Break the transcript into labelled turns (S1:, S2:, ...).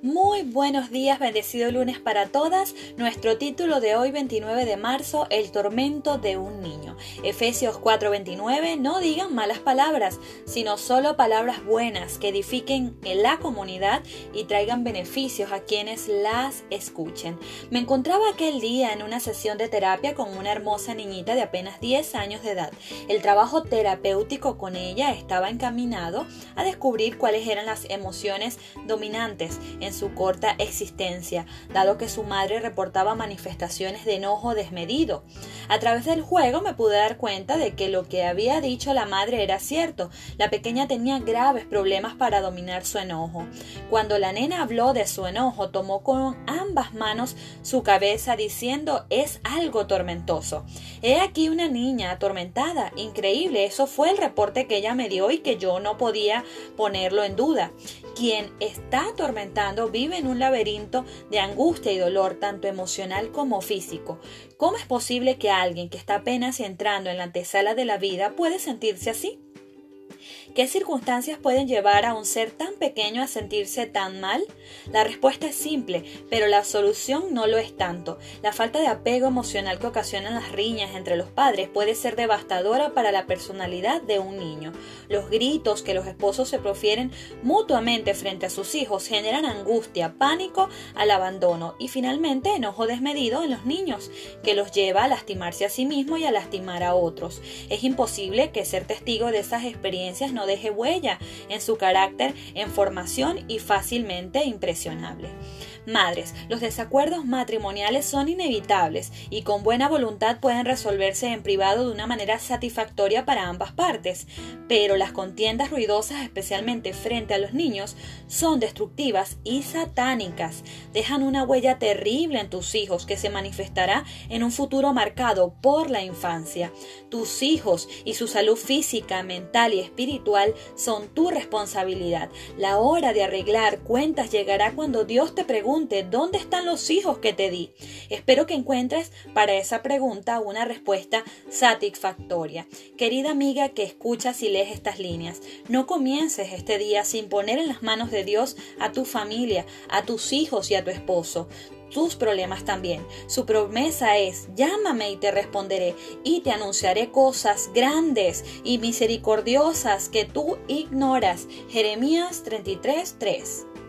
S1: Muy buenos días, bendecido lunes para todas. Nuestro título de hoy, 29 de marzo, El tormento de un niño. Efesios 4:29, no digan malas palabras, sino solo palabras buenas que edifiquen en la comunidad y traigan beneficios a quienes las escuchen. Me encontraba aquel día en una sesión de terapia con una hermosa niñita de apenas 10 años de edad. El trabajo terapéutico con ella estaba encaminado a descubrir cuáles eran las emociones dominantes su corta existencia, dado que su madre reportaba manifestaciones de enojo desmedido. A través del juego me pude dar cuenta de que lo que había dicho la madre era cierto. La pequeña tenía graves problemas para dominar su enojo. Cuando la nena habló de su enojo, tomó con ambas manos su cabeza diciendo es algo tormentoso. He aquí una niña atormentada. Increíble. Eso fue el reporte que ella me dio y que yo no podía ponerlo en duda. Quien está atormentando vive en un laberinto de angustia y dolor, tanto emocional como físico. ¿Cómo es posible que alguien que está apenas entrando en la antesala de la vida puede sentirse así? ¿Qué circunstancias pueden llevar a un ser tan pequeño a sentirse tan mal? La respuesta es simple, pero la solución no lo es tanto. La falta de apego emocional que ocasionan las riñas entre los padres puede ser devastadora para la personalidad de un niño. Los gritos que los esposos se profieren mutuamente frente a sus hijos generan angustia, pánico al abandono y finalmente enojo desmedido en los niños, que los lleva a lastimarse a sí mismo y a lastimar a otros. Es imposible que ser testigo de esas experiencias no deje huella en su carácter en formación y fácilmente impresionable. Madres, los desacuerdos matrimoniales son inevitables y con buena voluntad pueden resolverse en privado de una manera satisfactoria para ambas partes, pero las contiendas ruidosas, especialmente frente a los niños, son destructivas y satánicas. Dejan una huella terrible en tus hijos que se manifestará en un futuro marcado por la infancia. Tus hijos y su salud física, mental y espiritual son tu responsabilidad. La hora de arreglar cuentas llegará cuando Dios te ¿dónde están los hijos que te di? Espero que encuentres para esa pregunta una respuesta satisfactoria. Querida amiga que escuchas y lees estas líneas, no comiences este día sin poner en las manos de Dios a tu familia, a tus hijos y a tu esposo tus problemas también. Su promesa es, llámame y te responderé y te anunciaré cosas grandes y misericordiosas que tú ignoras. Jeremías 33:3